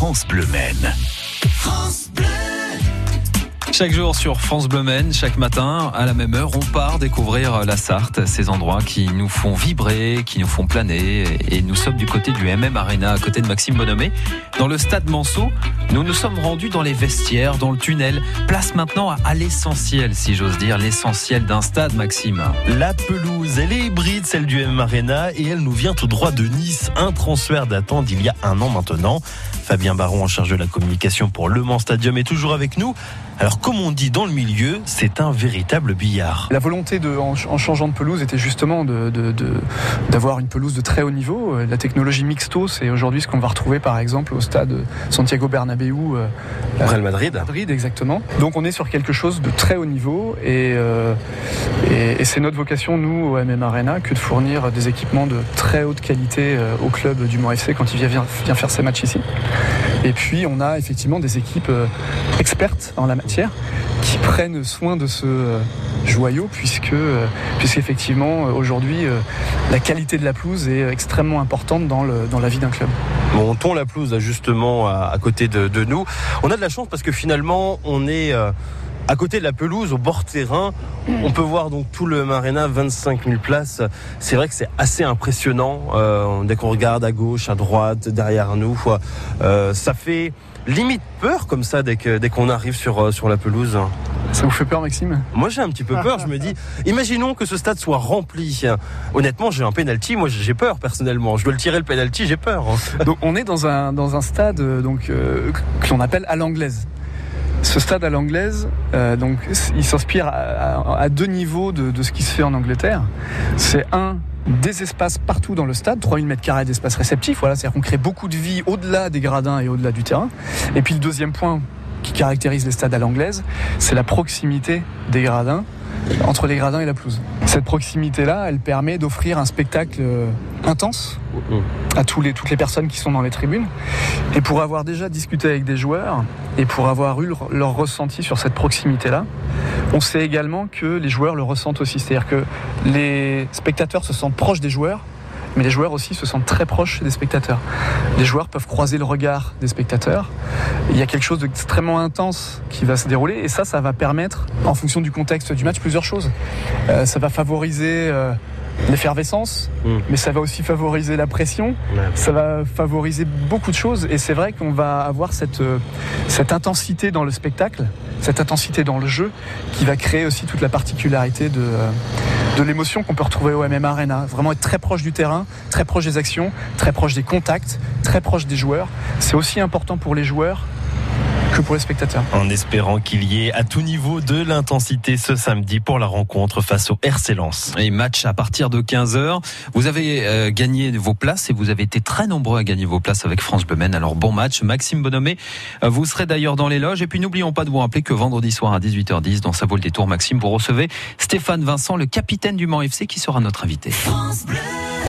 France Bleu Maine. France Bleu. Chaque jour sur France Bleu Maine, chaque matin, à la même heure, on part découvrir la Sarthe, ces endroits qui nous font vibrer, qui nous font planer. Et nous sommes du côté du MM Arena, à côté de Maxime Bonhomé. Dans le stade Manceau, nous nous sommes rendus dans les vestiaires, dans le tunnel. Place maintenant à, l'essentiel, si j'ose dire, l'essentiel d'un stade, Maxime. La pelouse, elle est hybride, celle du MM Arena, et elle nous vient tout droit de Nice. Un transfert datant d'il y a un an maintenant. Fabien Baron en charge de la communication pour Le Mans Stadium est toujours avec nous. Alors, comme on dit dans le milieu, c'est un véritable billard. La volonté, de, en, changeant de pelouse, était justement d'avoir de, de, une pelouse de très haut niveau. Euh, la technologie mixto, c'est aujourd'hui ce qu'on va retrouver, par exemple, au stade Santiago Bernabéu. Euh, Real Madrid. Madrid, exactement. Donc, on est sur quelque chose de très haut niveau et, euh, et, c'est notre vocation, nous, au MM Arena, que de fournir des équipements de très haute qualité au club du Mont FC quand il vient, vient faire ses matchs ici. Et puis, on a effectivement des équipes expertes en la matière qui prennent soin de ce euh, joyau puisque euh, puisqu'effectivement euh, aujourd'hui la qualité de la pelouse est extrêmement importante dans, le, dans la vie d'un club. Bon, on tond la pelouse justement à, côté de, nous. On a de la chance parce que finalement on est à côté de la pelouse, au bord terrain, on peut voir donc tout le Marina, 25 000 places. C'est vrai que c'est assez impressionnant dès qu'on regarde à gauche, à droite, derrière nous. ça fait limite peur comme ça dès qu'on dès qu'on arrive sur, euh, sur la pelouse ça vous fait peur, Maxime? Moi, j'ai un petit peu peur. Je me dis, imaginons que ce stade soit rempli. Honnêtement, j'ai un penalty. Moi, j'ai peur personnellement. Je dois le tirer le penalty. J'ai peur. Donc, on est dans un dans un stade euh, donc euh, que l'on appelle à l'anglaise. Ce stade à l'anglaise, donc, il s'inspire à, deux niveaux de, ce qui se fait en Angleterre. C'est un des espaces partout dans le stade, 3000 m2 d'espace réceptif. Voilà, c'est-à-dire qu'on crée beaucoup de vie au-delà des gradins et au-delà du terrain. Et puis le deuxième point qui caractérise les stades à l'anglaise, c'est la proximité des gradins entre les gradins et la pelouse. Cette proximité-là, elle permet d'offrir un spectacle euh, intense à toutes les personnes qui sont dans les tribunes. Et pour avoir déjà discuté avec des joueurs et pour avoir eu leur ressenti sur cette proximité-là, on sait également que les joueurs le ressentent aussi. C'est-à-dire que les spectateurs se sentent proches des joueurs mais les joueurs aussi se sentent très proches des spectateurs. Les joueurs peuvent croiser le regard des spectateurs. Il y a quelque chose d'extrêmement intense qui va se dérouler et ça, ça va permettre, en fonction du contexte du match, plusieurs choses. Euh, ça va favoriser euh, l'effervescence, mm. mais ça va aussi favoriser la pression, ça va favoriser beaucoup de choses. Et c'est vrai qu'on va avoir cette, euh, cette intensité dans le spectacle, cette intensité dans le jeu, qui va créer aussi toute la particularité de, de l'émotion qu'on peut retrouver au MM Arena. Vraiment être très proche du terrain, très proche des actions, très proche des contacts, très proche des joueurs. C'est aussi important pour les joueurs que pour les spectateurs. En espérant qu'il y ait à tout niveau de l'intensité ce samedi pour la rencontre face au RC Lens. Et match à partir de 15h. Vous avez euh, gagné vos places et vous avez été très nombreux à gagner vos places avec France Bleu Alors bon match. Maxime Bonhomé, euh, vous serez d'ailleurs dans les loges. Et puis n'oublions pas de vous rappeler que vendredi soir à 18h10 dans sa vaut le détour, Maxime, vous recevez Stéphane Vincent, le capitaine du Mans FC qui sera notre invité. France Bleu.